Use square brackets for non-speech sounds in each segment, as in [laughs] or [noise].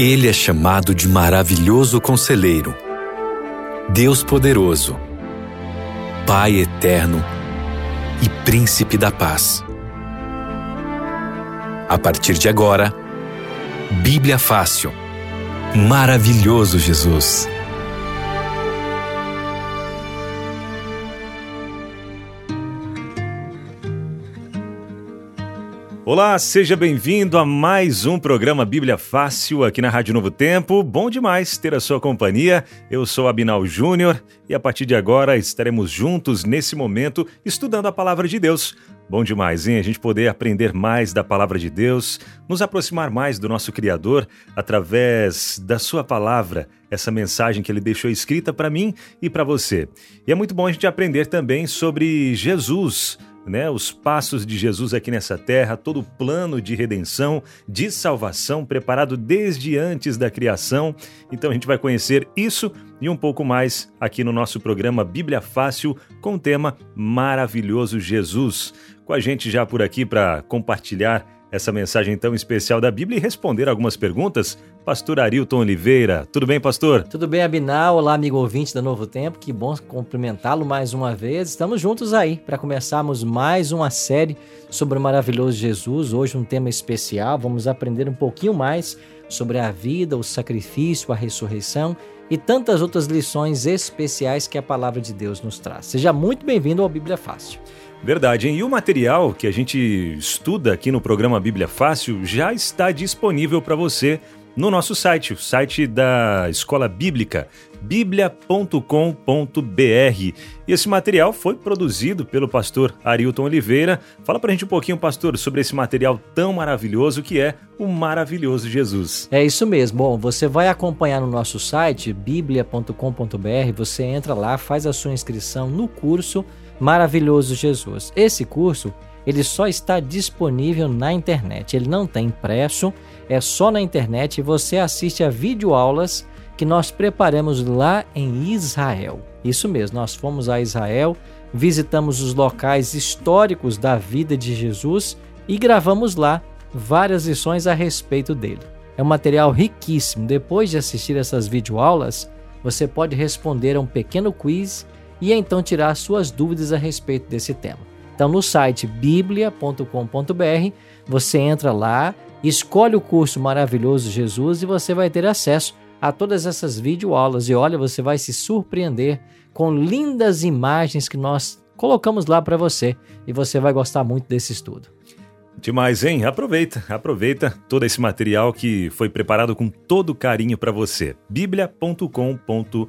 Ele é chamado de maravilhoso conselheiro, Deus poderoso, Pai eterno e Príncipe da paz. A partir de agora, Bíblia Fácil. Maravilhoso Jesus. Olá, seja bem-vindo a mais um programa Bíblia Fácil aqui na Rádio Novo Tempo. Bom demais ter a sua companhia. Eu sou Abinal Júnior e a partir de agora estaremos juntos nesse momento estudando a palavra de Deus. Bom demais, hein? A gente poder aprender mais da palavra de Deus, nos aproximar mais do nosso Criador através da sua palavra, essa mensagem que ele deixou escrita para mim e para você. E é muito bom a gente aprender também sobre Jesus né, os passos de Jesus aqui nessa terra, todo o plano de redenção, de salvação preparado desde antes da criação. Então a gente vai conhecer isso e um pouco mais aqui no nosso programa Bíblia Fácil com o tema Maravilhoso Jesus. Com a gente já por aqui para compartilhar essa mensagem tão especial da Bíblia e responder algumas perguntas. Pastor Arilton Oliveira. Tudo bem, pastor? Tudo bem, Abinal. Olá, amigo ouvinte da Novo Tempo. Que bom cumprimentá-lo mais uma vez. Estamos juntos aí para começarmos mais uma série sobre o maravilhoso Jesus. Hoje um tema especial. Vamos aprender um pouquinho mais sobre a vida, o sacrifício, a ressurreição e tantas outras lições especiais que a palavra de Deus nos traz. Seja muito bem-vindo ao Bíblia Fácil. Verdade, hein? E o material que a gente estuda aqui no programa Bíblia Fácil já está disponível para você no nosso site, o site da Escola Bíblica, biblia.com.br. E esse material foi produzido pelo pastor Arilton Oliveira. Fala pra gente um pouquinho, pastor, sobre esse material tão maravilhoso que é o maravilhoso Jesus. É isso mesmo. Bom, você vai acompanhar no nosso site, biblia.com.br, você entra lá, faz a sua inscrição no curso Maravilhoso Jesus. Esse curso, ele só está disponível na internet. Ele não tem impresso, é só na internet e você assiste a videoaulas que nós preparamos lá em Israel. Isso mesmo, nós fomos a Israel, visitamos os locais históricos da vida de Jesus e gravamos lá várias lições a respeito dele. É um material riquíssimo. Depois de assistir essas videoaulas, você pode responder a um pequeno quiz e então tirar suas dúvidas a respeito desse tema. Então, no site biblia.com.br, você entra lá, escolhe o curso Maravilhoso Jesus e você vai ter acesso a todas essas videoaulas. E olha, você vai se surpreender com lindas imagens que nós colocamos lá para você e você vai gostar muito desse estudo. Demais, hein? Aproveita, aproveita todo esse material que foi preparado com todo carinho para você. biblia.com.br.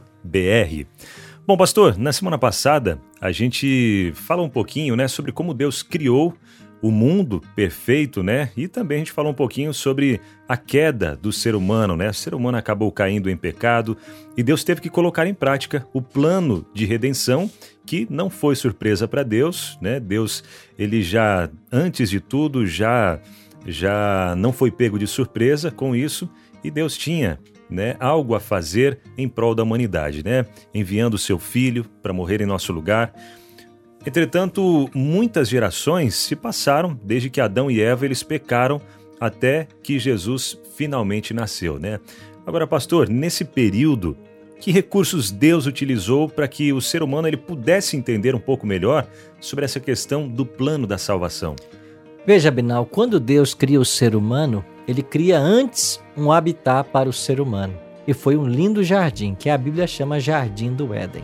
Bom, pastor, na semana passada a gente fala um pouquinho, né, sobre como Deus criou o mundo perfeito, né? E também a gente falou um pouquinho sobre a queda do ser humano, né? O ser humano acabou caindo em pecado e Deus teve que colocar em prática o plano de redenção, que não foi surpresa para Deus, né? Deus, ele já antes de tudo já já não foi pego de surpresa com isso e Deus tinha né, algo a fazer em prol da humanidade, né, enviando seu filho para morrer em nosso lugar. Entretanto, muitas gerações se passaram desde que Adão e Eva eles pecaram até que Jesus finalmente nasceu, né? Agora, pastor, nesse período, que recursos Deus utilizou para que o ser humano ele pudesse entender um pouco melhor sobre essa questão do plano da salvação? Veja, Binal, quando Deus cria o ser humano, ele cria antes um habitat para o ser humano. E foi um lindo jardim, que a Bíblia chama Jardim do Éden.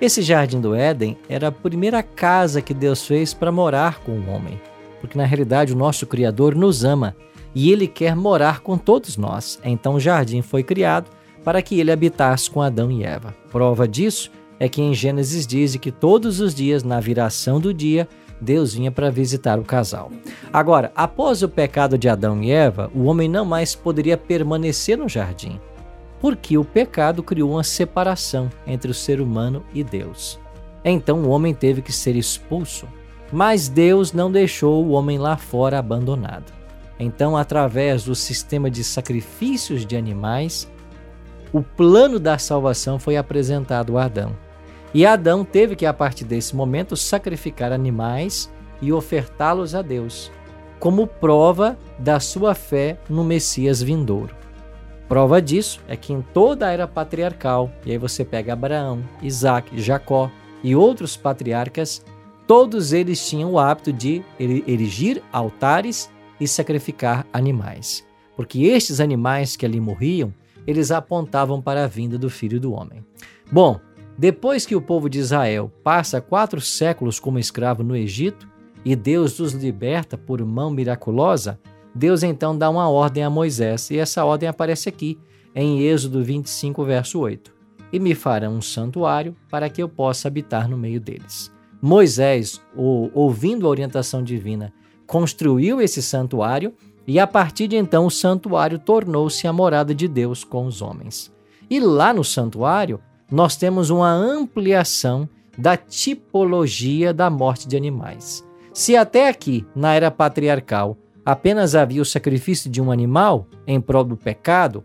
Esse Jardim do Éden era a primeira casa que Deus fez para morar com o homem. Porque na realidade o nosso Criador nos ama e ele quer morar com todos nós. Então o jardim foi criado para que ele habitasse com Adão e Eva. Prova disso é que em Gênesis diz que todos os dias, na viração do dia, Deus vinha para visitar o casal. Agora, após o pecado de Adão e Eva, o homem não mais poderia permanecer no jardim, porque o pecado criou uma separação entre o ser humano e Deus. Então o homem teve que ser expulso. Mas Deus não deixou o homem lá fora abandonado. Então, através do sistema de sacrifícios de animais, o plano da salvação foi apresentado a Adão. E Adão teve que, a partir desse momento, sacrificar animais e ofertá-los a Deus, como prova da sua fé no Messias vindouro. Prova disso é que em toda a era patriarcal, e aí você pega Abraão, Isaac, Jacó e outros patriarcas, todos eles tinham o hábito de erigir altares e sacrificar animais. Porque estes animais que ali morriam, eles apontavam para a vinda do Filho do Homem. Bom, depois que o povo de Israel passa quatro séculos como escravo no Egito e Deus os liberta por mão miraculosa, Deus então dá uma ordem a Moisés, e essa ordem aparece aqui, em Êxodo 25, verso 8. E me farão um santuário para que eu possa habitar no meio deles. Moisés, ouvindo a orientação divina, construiu esse santuário e a partir de então o santuário tornou-se a morada de Deus com os homens. E lá no santuário nós temos uma ampliação da tipologia da morte de animais. Se até aqui, na era patriarcal, apenas havia o sacrifício de um animal em prol do pecado,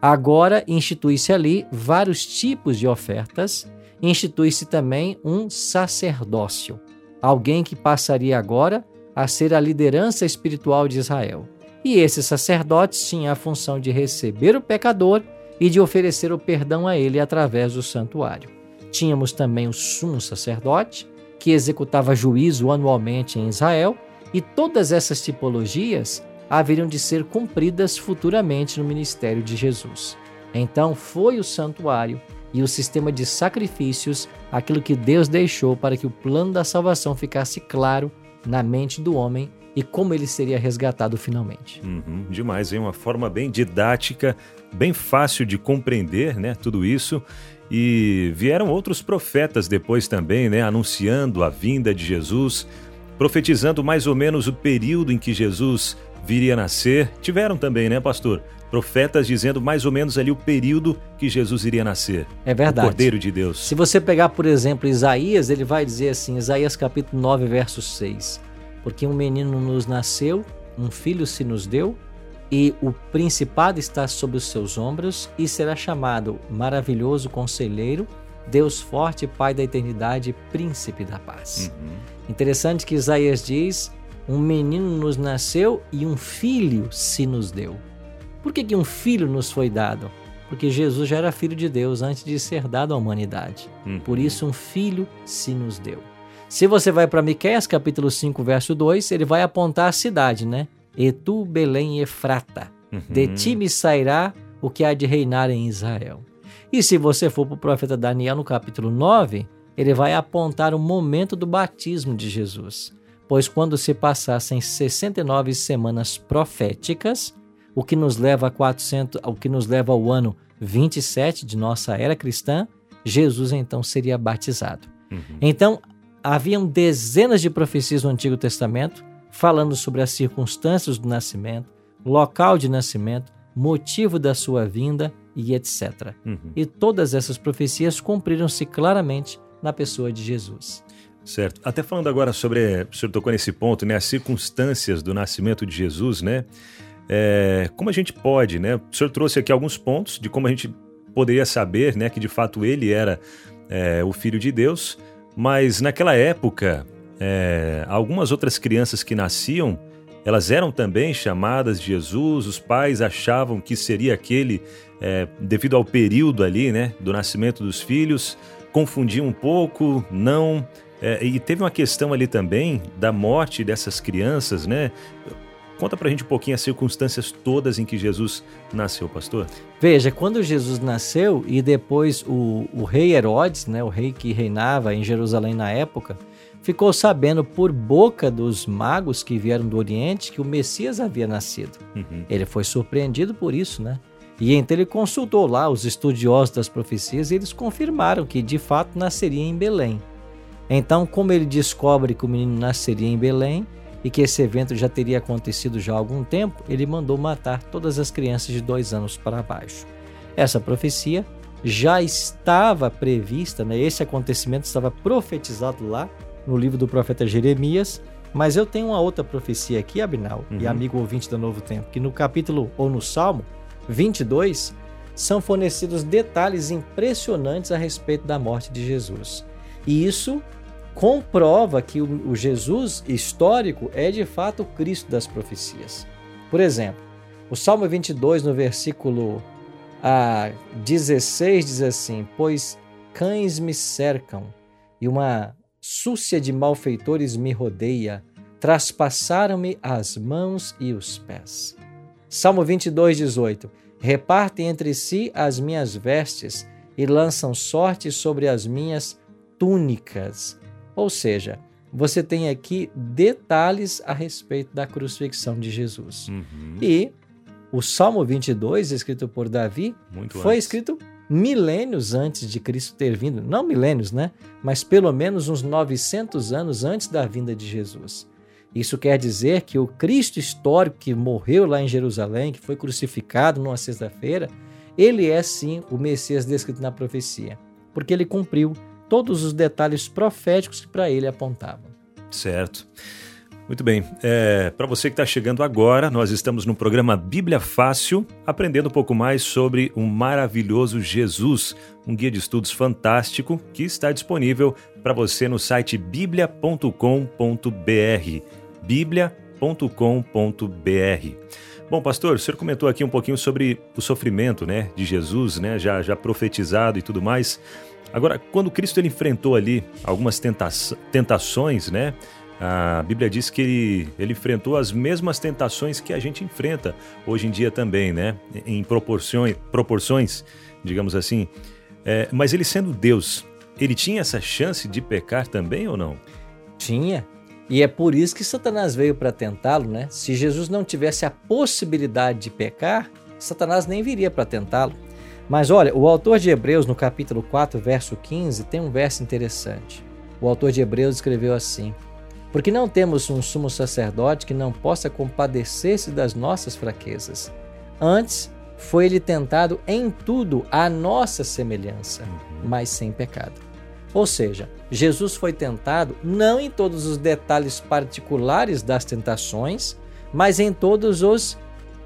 agora institui-se ali vários tipos de ofertas, institui-se também um sacerdócio, alguém que passaria agora a ser a liderança espiritual de Israel. E esse sacerdote tinha a função de receber o pecador e de oferecer o perdão a ele através do santuário. Tínhamos também o sumo sacerdote, que executava juízo anualmente em Israel, e todas essas tipologias haveriam de ser cumpridas futuramente no ministério de Jesus. Então foi o santuário e o sistema de sacrifícios aquilo que Deus deixou para que o plano da salvação ficasse claro na mente do homem e como ele seria resgatado finalmente. Uhum, demais, é uma forma bem didática, bem fácil de compreender, né? Tudo isso. E vieram outros profetas depois também, né? Anunciando a vinda de Jesus, profetizando mais ou menos o período em que Jesus viria a nascer. Tiveram também, né, pastor? Profetas dizendo mais ou menos ali o período que Jesus iria nascer. É verdade. O Cordeiro de Deus. Se você pegar, por exemplo, Isaías, ele vai dizer assim, Isaías capítulo 9, verso 6. Porque um menino nos nasceu, um filho se nos deu, e o principado está sobre os seus ombros, e será chamado maravilhoso conselheiro, Deus forte, Pai da eternidade, príncipe da paz. Uhum. Interessante que Isaías diz: um menino nos nasceu e um filho se nos deu. Por que, que um filho nos foi dado? Porque Jesus já era filho de Deus antes de ser dado à humanidade. Uhum. Por isso, um filho se nos deu. Se você vai para Miqueias, capítulo 5, verso 2, ele vai apontar a cidade, né? E tu, Belém Efrata, uhum. de ti me sairá o que há de reinar em Israel. E se você for para o profeta Daniel, no capítulo 9, ele vai apontar o momento do batismo de Jesus. Pois quando se passassem 69 semanas proféticas, o que nos leva a 400, o que nos leva ao ano 27 de nossa era cristã, Jesus então seria batizado. Uhum. Então, haviam dezenas de profecias no Antigo Testamento falando sobre as circunstâncias do nascimento, local de nascimento, motivo da sua vinda e etc. Uhum. E todas essas profecias cumpriram-se claramente na pessoa de Jesus. Certo. Até falando agora sobre, o senhor tocou nesse ponto, né, as circunstâncias do nascimento de Jesus, né? É, como a gente pode, né? O senhor trouxe aqui alguns pontos de como a gente poderia saber, né, que de fato ele era é, o filho de Deus, mas naquela época, é, algumas outras crianças que nasciam, elas eram também chamadas de Jesus. Os pais achavam que seria aquele, é, devido ao período ali, né, do nascimento dos filhos confundiu um pouco, não. É, e teve uma questão ali também da morte dessas crianças, né? Conta pra gente um pouquinho as circunstâncias todas em que Jesus nasceu, pastor. Veja, quando Jesus nasceu e depois o, o rei Herodes, né, o rei que reinava em Jerusalém na época, ficou sabendo por boca dos magos que vieram do Oriente que o Messias havia nascido. Uhum. Ele foi surpreendido por isso, né? E então ele consultou lá os estudiosos das profecias e eles confirmaram que de fato nasceria em Belém. Então, como ele descobre que o menino nasceria em Belém e que esse evento já teria acontecido já há algum tempo, ele mandou matar todas as crianças de dois anos para baixo. Essa profecia já estava prevista, né? esse acontecimento estava profetizado lá no livro do profeta Jeremias, mas eu tenho uma outra profecia aqui, Abinal, uhum. e amigo ouvinte do Novo Tempo, que no capítulo ou no Salmo 22, são fornecidos detalhes impressionantes a respeito da morte de Jesus. E isso comprova que o, Jesus histórico é de fato o Cristo das profecias. Por exemplo, o Salmo 22, no versículo a 16 diz assim: Pois cães me cercam e uma súcia de malfeitores me rodeia, traspassaram-me as mãos e os pés. Salmo 22, 18: Repartem entre si as minhas vestes e lançam sorte sobre as minhas túnicas. Ou seja, você tem aqui detalhes a respeito da crucifixão de Jesus. Uhum. E o Salmo 22, escrito por Davi, Muito foi antes. escrito milênios antes de Cristo ter vindo. Não milênios, né? Mas pelo menos uns 900 anos antes da vinda de Jesus. Isso quer dizer que o Cristo histórico que morreu lá em Jerusalém, que foi crucificado numa sexta-feira, ele é sim o Messias descrito na profecia, porque ele cumpriu todos os detalhes proféticos que para ele apontavam. Certo. Muito bem. É, Para você que está chegando agora, nós estamos no programa Bíblia Fácil, aprendendo um pouco mais sobre o maravilhoso Jesus, um guia de estudos fantástico que está disponível para você no site biblia.com.br. biblia.com.br. Bom, pastor, o senhor comentou aqui um pouquinho sobre o sofrimento né, de Jesus, né, já, já profetizado e tudo mais. Agora, quando Cristo ele enfrentou ali algumas tenta tentações, né? A Bíblia diz que ele, ele enfrentou as mesmas tentações que a gente enfrenta hoje em dia também, né? Em proporções, proporções digamos assim. É, mas ele sendo Deus, ele tinha essa chance de pecar também ou não? Tinha. E é por isso que Satanás veio para tentá-lo, né? Se Jesus não tivesse a possibilidade de pecar, Satanás nem viria para tentá-lo. Mas olha, o autor de Hebreus, no capítulo 4, verso 15, tem um verso interessante. O autor de Hebreus escreveu assim: porque não temos um sumo sacerdote que não possa compadecer-se das nossas fraquezas. Antes, foi ele tentado em tudo à nossa semelhança, uhum. mas sem pecado. Ou seja, Jesus foi tentado não em todos os detalhes particulares das tentações, mas em todos os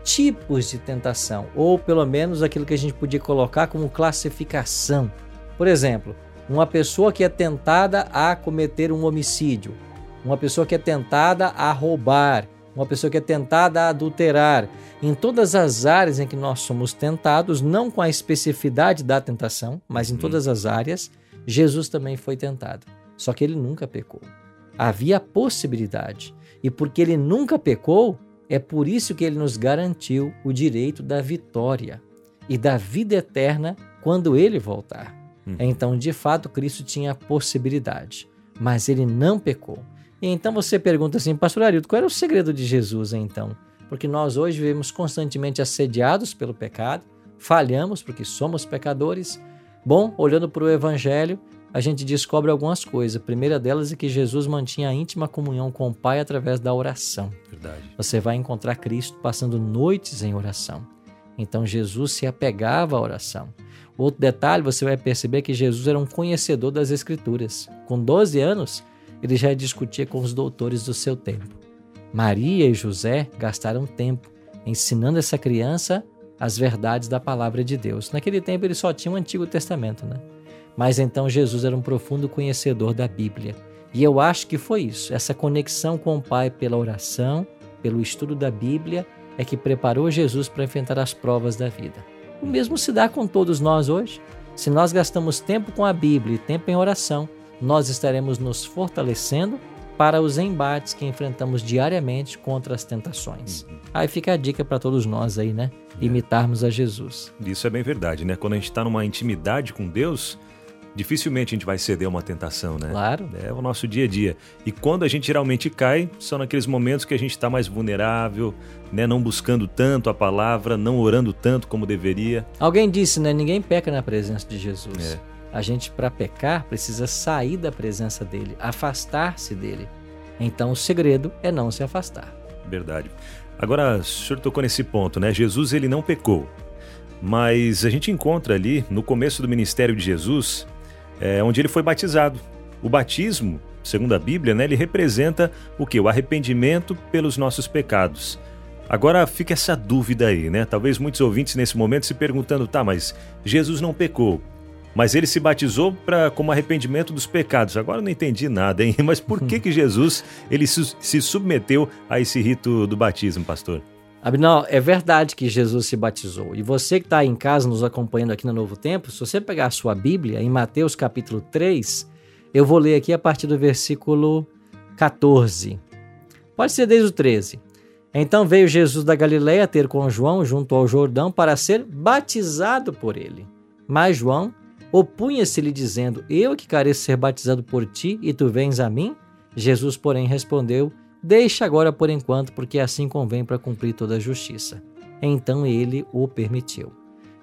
tipos de tentação, ou pelo menos aquilo que a gente podia colocar como classificação. Por exemplo, uma pessoa que é tentada a cometer um homicídio, uma pessoa que é tentada a roubar, uma pessoa que é tentada a adulterar. Em todas as áreas em que nós somos tentados, não com a especificidade da tentação, mas em uhum. todas as áreas, Jesus também foi tentado. Só que ele nunca pecou. Havia possibilidade. E porque ele nunca pecou, é por isso que ele nos garantiu o direito da vitória e da vida eterna quando ele voltar. Uhum. Então, de fato, Cristo tinha a possibilidade, mas ele não pecou. E então você pergunta assim, pastor Arildo, qual era o segredo de Jesus então? Porque nós hoje vivemos constantemente assediados pelo pecado, falhamos porque somos pecadores. Bom, olhando para o Evangelho, a gente descobre algumas coisas. A primeira delas é que Jesus mantinha a íntima comunhão com o Pai através da oração. Verdade. Você vai encontrar Cristo passando noites em oração. Então Jesus se apegava à oração. Outro detalhe, você vai perceber que Jesus era um conhecedor das Escrituras. Com 12 anos, ele já discutia com os doutores do seu tempo. Maria e José gastaram tempo ensinando essa criança as verdades da palavra de Deus. Naquele tempo ele só tinha o Antigo Testamento, né? Mas então Jesus era um profundo conhecedor da Bíblia. E eu acho que foi isso, essa conexão com o Pai pela oração, pelo estudo da Bíblia, é que preparou Jesus para enfrentar as provas da vida. O mesmo se dá com todos nós hoje. Se nós gastamos tempo com a Bíblia e tempo em oração, nós estaremos nos fortalecendo para os embates que enfrentamos diariamente contra as tentações. Uhum. Aí fica a dica para todos nós aí, né? É. Imitarmos a Jesus. Isso é bem verdade, né? Quando a gente está numa intimidade com Deus, dificilmente a gente vai ceder a uma tentação, né? Claro. É o nosso dia a dia. E quando a gente geralmente cai, são naqueles momentos que a gente está mais vulnerável, né? Não buscando tanto a palavra, não orando tanto como deveria. Alguém disse, né? Ninguém peca na presença de Jesus. É. A gente, para pecar, precisa sair da presença dele, afastar-se dele. Então, o segredo é não se afastar. Verdade. Agora, o senhor tocou nesse ponto, né? Jesus ele não pecou, mas a gente encontra ali no começo do ministério de Jesus, é, onde ele foi batizado. O batismo, segundo a Bíblia, né, ele representa o que? O arrependimento pelos nossos pecados. Agora fica essa dúvida aí, né? Talvez muitos ouvintes nesse momento se perguntando, tá, mas Jesus não pecou mas ele se batizou para como arrependimento dos pecados. Agora eu não entendi nada, hein? [laughs] Mas por que que Jesus ele se submeteu a esse rito do batismo, pastor? Abinal, é verdade que Jesus se batizou. E você que está em casa nos acompanhando aqui no Novo Tempo, se você pegar a sua Bíblia, em Mateus capítulo 3, eu vou ler aqui a partir do versículo 14. Pode ser desde o 13. Então veio Jesus da Galiléia ter com João junto ao Jordão para ser batizado por ele. Mas João opunha-se-lhe dizendo: Eu que careço ser batizado por ti e tu vens a mim? Jesus, porém, respondeu: Deixa agora por enquanto, porque assim convém para cumprir toda a justiça. Então ele o permitiu.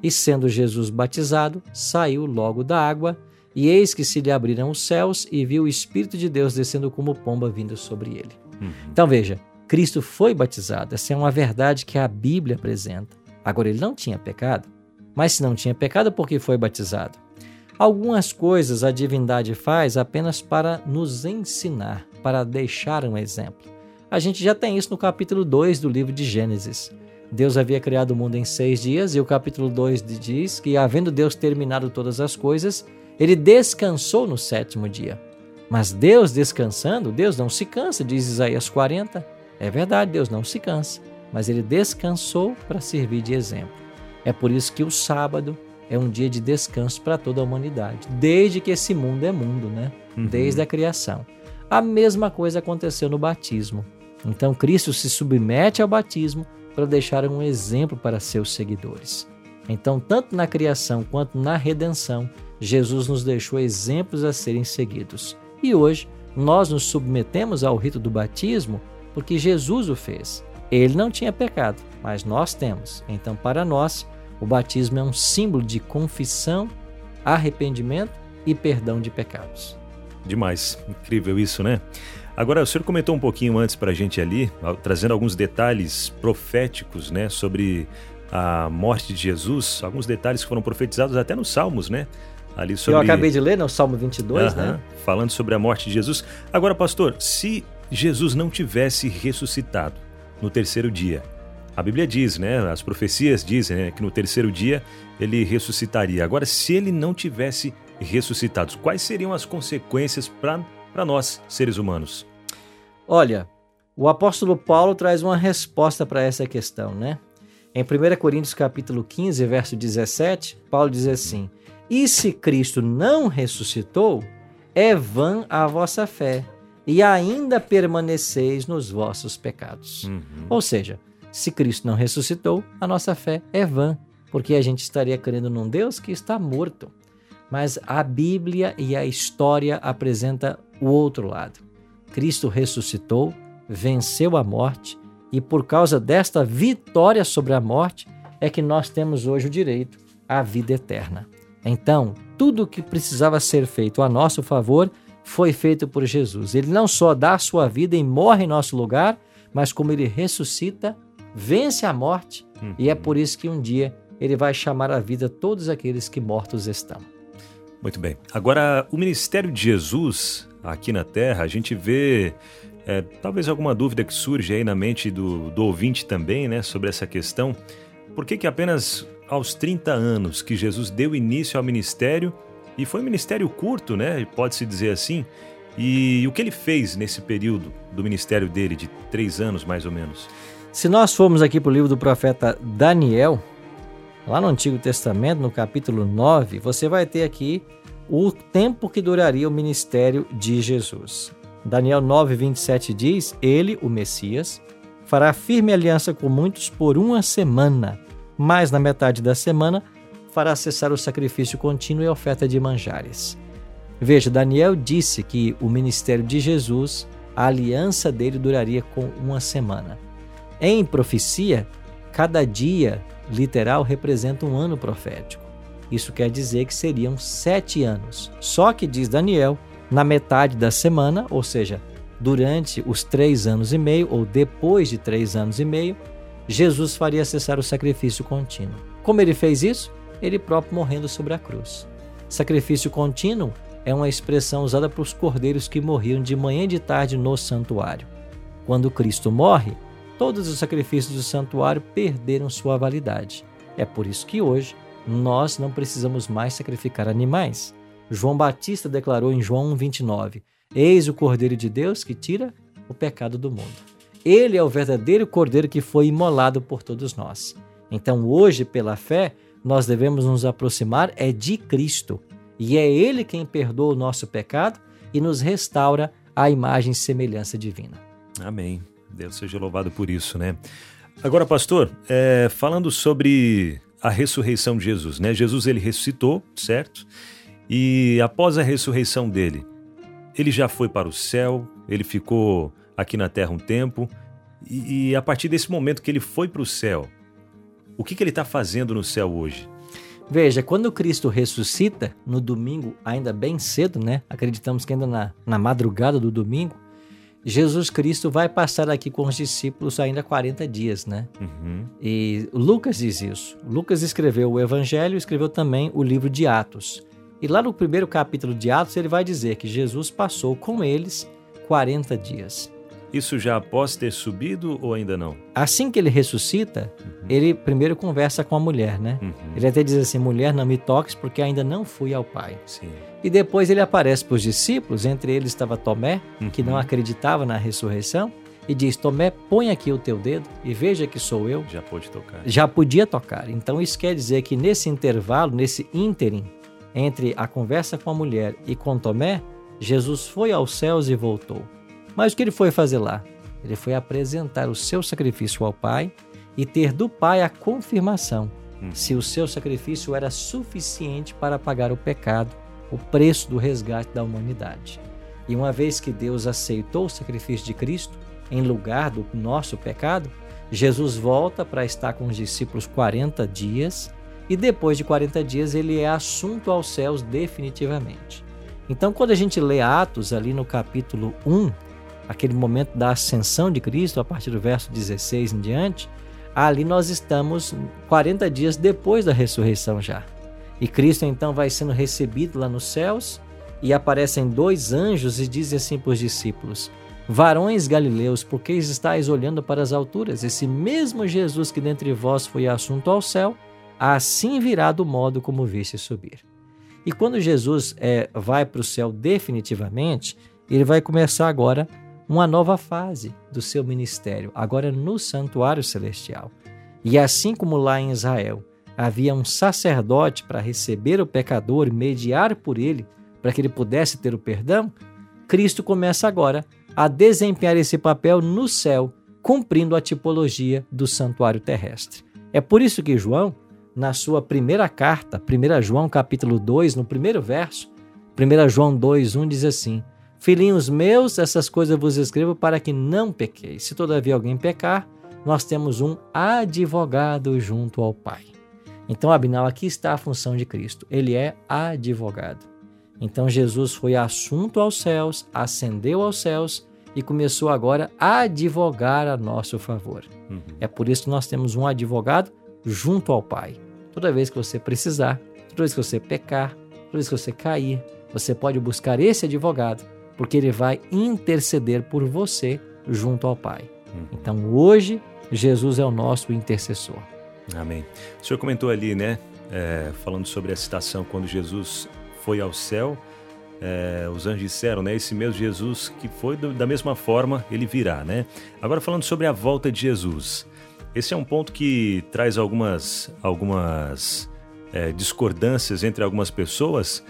E sendo Jesus batizado, saiu logo da água, e eis que se lhe abriram os céus, e viu o Espírito de Deus descendo como pomba vindo sobre ele. Uhum. Então veja, Cristo foi batizado. Essa é uma verdade que a Bíblia apresenta. Agora, ele não tinha pecado. Mas se não tinha pecado, por que foi batizado? Algumas coisas a divindade faz apenas para nos ensinar, para deixar um exemplo. A gente já tem isso no capítulo 2 do livro de Gênesis. Deus havia criado o mundo em seis dias, e o capítulo 2 diz que, havendo Deus terminado todas as coisas, ele descansou no sétimo dia. Mas Deus descansando, Deus não se cansa, diz Isaías 40. É verdade, Deus não se cansa, mas ele descansou para servir de exemplo. É por isso que o sábado é um dia de descanso para toda a humanidade, desde que esse mundo é mundo, né? Uhum. Desde a criação. A mesma coisa aconteceu no batismo. Então Cristo se submete ao batismo para deixar um exemplo para seus seguidores. Então, tanto na criação quanto na redenção, Jesus nos deixou exemplos a serem seguidos. E hoje, nós nos submetemos ao rito do batismo porque Jesus o fez. Ele não tinha pecado, mas nós temos. Então, para nós, o batismo é um símbolo de confissão, arrependimento e perdão de pecados. Demais, incrível isso, né? Agora, o senhor comentou um pouquinho antes para a gente ali, trazendo alguns detalhes proféticos, né, sobre a morte de Jesus, alguns detalhes que foram profetizados até nos Salmos, né? Ali sobre... Eu acabei de ler, no Salmo 22, né? Falando sobre a morte de Jesus. Agora, pastor, se Jesus não tivesse ressuscitado no terceiro dia, a Bíblia diz, né? As profecias dizem né, que no terceiro dia ele ressuscitaria. Agora, se ele não tivesse ressuscitado, quais seriam as consequências para nós, seres humanos? Olha, o apóstolo Paulo traz uma resposta para essa questão, né? Em 1 Coríntios capítulo 15, verso 17, Paulo diz assim: "E se Cristo não ressuscitou, é vã a vossa fé, e ainda permaneceis nos vossos pecados." Uhum. Ou seja, se Cristo não ressuscitou, a nossa fé é vã, porque a gente estaria crendo num Deus que está morto. Mas a Bíblia e a história apresenta o outro lado. Cristo ressuscitou, venceu a morte e por causa desta vitória sobre a morte é que nós temos hoje o direito à vida eterna. Então, tudo o que precisava ser feito a nosso favor foi feito por Jesus. Ele não só dá a sua vida e morre em nosso lugar, mas como ele ressuscita, vence a morte, uhum. e é por isso que um dia ele vai chamar à vida todos aqueles que mortos estão. Muito bem. Agora, o ministério de Jesus aqui na Terra, a gente vê é, talvez alguma dúvida que surge aí na mente do, do ouvinte também, né, sobre essa questão. Por que, que apenas aos 30 anos que Jesus deu início ao ministério, e foi um ministério curto, né, pode-se dizer assim, e o que ele fez nesse período do ministério dele, de três anos mais ou menos? Se nós formos aqui para o livro do profeta Daniel, Lá no Antigo Testamento, no capítulo 9, você vai ter aqui o tempo que duraria o ministério de Jesus. Daniel 9, 27 diz: Ele, o Messias, fará firme aliança com muitos por uma semana, mas na metade da semana fará cessar o sacrifício contínuo e a oferta de manjares. Veja, Daniel disse que o ministério de Jesus, a aliança dele duraria com uma semana. Em profecia, cada dia literal representa um ano profético. Isso quer dizer que seriam sete anos. Só que, diz Daniel, na metade da semana, ou seja, durante os três anos e meio, ou depois de três anos e meio, Jesus faria cessar o sacrifício contínuo. Como ele fez isso? Ele próprio morrendo sobre a cruz. Sacrifício contínuo é uma expressão usada para os cordeiros que morriam de manhã e de tarde no santuário. Quando Cristo morre, todos os sacrifícios do santuário perderam sua validade. É por isso que hoje nós não precisamos mais sacrificar animais. João Batista declarou em João 1,29: Eis o Cordeiro de Deus que tira o pecado do mundo. Ele é o verdadeiro cordeiro que foi imolado por todos nós. Então, hoje, pela fé, nós devemos nos aproximar é de Cristo. E é Ele quem perdoa o nosso pecado e nos restaura à imagem e semelhança divina. Amém. Deus seja louvado por isso, né? Agora, pastor, é, falando sobre a ressurreição de Jesus, né? Jesus ele ressuscitou, certo? E após a ressurreição dele, ele já foi para o céu, ele ficou aqui na terra um tempo, e, e a partir desse momento que ele foi para o céu, o que, que ele está fazendo no céu hoje? Veja, quando Cristo ressuscita, no domingo, ainda bem cedo, né? Acreditamos que ainda na, na madrugada do domingo, Jesus Cristo vai passar aqui com os discípulos ainda 40 dias, né? Uhum. E Lucas diz isso. Lucas escreveu o Evangelho escreveu também o livro de Atos. E lá no primeiro capítulo de Atos, ele vai dizer que Jesus passou com eles 40 dias. Isso já após ter subido ou ainda não? Assim que ele ressuscita, uhum. ele primeiro conversa com a mulher, né? Uhum. Ele até diz assim: mulher, não me toques, porque ainda não fui ao Pai. Sim. E depois ele aparece para os discípulos, entre eles estava Tomé, uhum. que não acreditava na ressurreição, e diz: Tomé, põe aqui o teu dedo e veja que sou eu. Já pôde tocar. Já podia tocar. Então isso quer dizer que nesse intervalo, nesse ínterim, entre a conversa com a mulher e com Tomé, Jesus foi aos céus e voltou. Mas o que ele foi fazer lá? Ele foi apresentar o seu sacrifício ao Pai e ter do Pai a confirmação hum. se o seu sacrifício era suficiente para pagar o pecado, o preço do resgate da humanidade. E uma vez que Deus aceitou o sacrifício de Cristo em lugar do nosso pecado, Jesus volta para estar com os discípulos 40 dias e depois de 40 dias ele é assunto aos céus definitivamente. Então, quando a gente lê Atos ali no capítulo 1, aquele momento da ascensão de Cristo, a partir do verso 16 em diante, ali nós estamos 40 dias depois da ressurreição já. E Cristo então vai sendo recebido lá nos céus e aparecem dois anjos e dizem assim para os discípulos: Varões galileus, por que estáis olhando para as alturas? Esse mesmo Jesus que dentre vós foi assunto ao céu, assim virá do modo como viste subir. E quando Jesus é, vai para o céu definitivamente, ele vai começar agora uma nova fase do seu ministério, agora no santuário celestial. E assim como lá em Israel havia um sacerdote para receber o pecador mediar por ele, para que ele pudesse ter o perdão, Cristo começa agora a desempenhar esse papel no céu, cumprindo a tipologia do santuário terrestre. É por isso que João, na sua primeira carta, 1 João capítulo 2, no primeiro verso, 1 João 2, 1 diz assim: Filhinhos meus, essas coisas vos escrevo para que não pequeis. Se todavia alguém pecar, nós temos um advogado junto ao Pai. Então, Abinal, aqui está a função de Cristo. Ele é advogado. Então, Jesus foi assunto aos céus, ascendeu aos céus e começou agora a advogar a nosso favor. Uhum. É por isso que nós temos um advogado junto ao Pai. Toda vez que você precisar, toda vez que você pecar, toda vez que você cair, você pode buscar esse advogado porque ele vai interceder por você junto ao Pai. Uhum. Então hoje, Jesus é o nosso intercessor. Amém. O senhor comentou ali, né, é, falando sobre a citação, quando Jesus foi ao céu, é, os anjos disseram, né, esse mesmo Jesus que foi da mesma forma, ele virá, né? Agora falando sobre a volta de Jesus, esse é um ponto que traz algumas, algumas é, discordâncias entre algumas pessoas,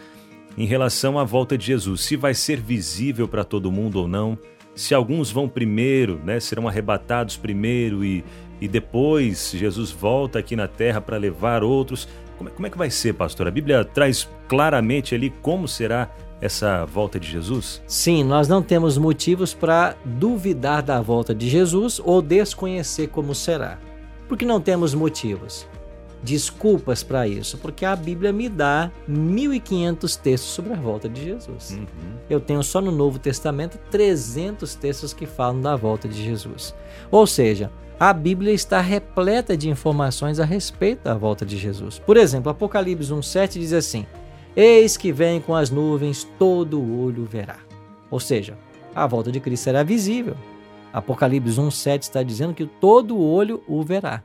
em relação à volta de Jesus, se vai ser visível para todo mundo ou não, se alguns vão primeiro, né, serão arrebatados primeiro e, e depois Jesus volta aqui na terra para levar outros. Como é, como é que vai ser, pastor? A Bíblia traz claramente ali como será essa volta de Jesus? Sim, nós não temos motivos para duvidar da volta de Jesus ou desconhecer como será. Porque não temos motivos desculpas para isso, porque a Bíblia me dá 1.500 textos sobre a volta de Jesus. Uhum. Eu tenho só no Novo Testamento 300 textos que falam da volta de Jesus. Ou seja, a Bíblia está repleta de informações a respeito da volta de Jesus. Por exemplo, Apocalipse 1,7 diz assim: Eis que vem com as nuvens, todo olho verá. Ou seja, a volta de Cristo será visível. Apocalipse 1,7 está dizendo que todo olho o verá.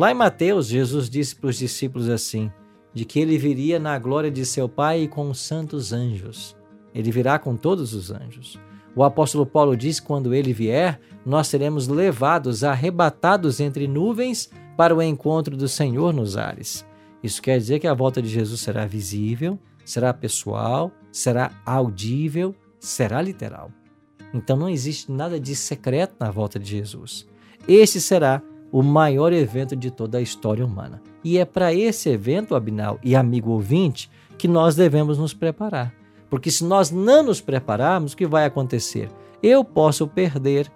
Lá em Mateus, Jesus disse para os discípulos assim: de que ele viria na glória de seu Pai e com os santos anjos. Ele virá com todos os anjos. O apóstolo Paulo diz: quando ele vier, nós seremos levados, arrebatados entre nuvens para o encontro do Senhor nos ares. Isso quer dizer que a volta de Jesus será visível, será pessoal, será audível, será literal. Então não existe nada de secreto na volta de Jesus. Esse será o maior evento de toda a história humana. E é para esse evento, Abinal e amigo ouvinte, que nós devemos nos preparar. Porque se nós não nos prepararmos, o que vai acontecer? Eu posso perder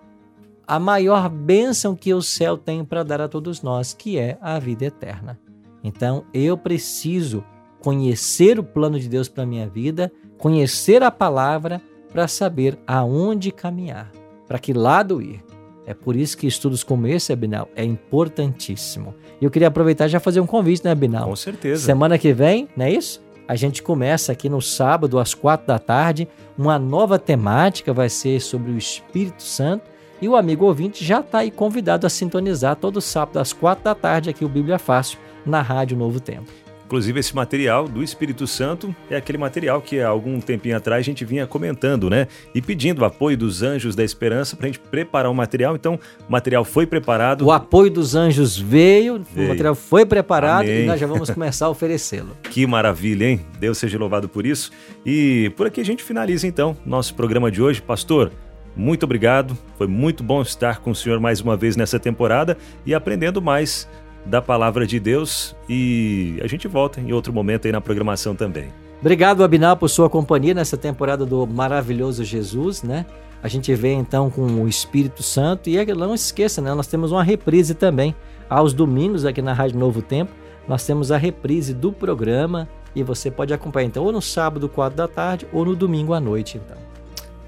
a maior bênção que o céu tem para dar a todos nós, que é a vida eterna. Então, eu preciso conhecer o plano de Deus para minha vida, conhecer a palavra para saber aonde caminhar, para que lado ir. É por isso que estudos como esse, Abinal, é importantíssimo. E eu queria aproveitar e já fazer um convite, né, Abinal? Com certeza. Semana que vem, não é isso? A gente começa aqui no sábado, às quatro da tarde, uma nova temática, vai ser sobre o Espírito Santo. E o amigo ouvinte já está aí convidado a sintonizar todo sábado, às quatro da tarde, aqui o Bíblia Fácil, na Rádio Novo Tempo. Inclusive, esse material do Espírito Santo é aquele material que há algum tempinho atrás a gente vinha comentando, né? E pedindo o apoio dos anjos da esperança para a gente preparar o material. Então, o material foi preparado. O apoio dos anjos veio, veio. o material foi preparado Amém. e nós já vamos começar a oferecê-lo. [laughs] Que maravilha, hein? Deus seja louvado por isso. E por aqui a gente finaliza então nosso programa de hoje. Pastor, muito obrigado. Foi muito bom estar com o senhor mais uma vez nessa temporada e aprendendo mais da palavra de Deus e a gente volta em outro momento aí na programação também. Obrigado, Abinal, por sua companhia nessa temporada do Maravilhoso Jesus, né? A gente vê então com o Espírito Santo e não esqueça, né? Nós temos uma reprise também aos domingos aqui na Rádio Novo Tempo. Nós temos a reprise do programa e você pode acompanhar então ou no sábado, quatro da tarde, ou no domingo à noite, então.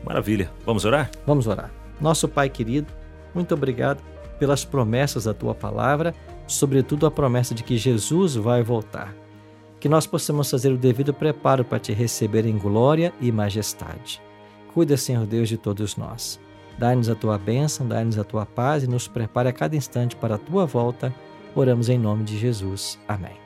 Maravilha. Vamos orar? Vamos orar. Nosso Pai querido, muito obrigado pelas promessas da tua palavra sobretudo a promessa de que Jesus vai voltar. Que nós possamos fazer o devido preparo para te receber em glória e majestade. Cuida, Senhor Deus, de todos nós. Dá-nos a tua bênção, dá-nos a tua paz e nos prepare a cada instante para a tua volta. Oramos em nome de Jesus. Amém.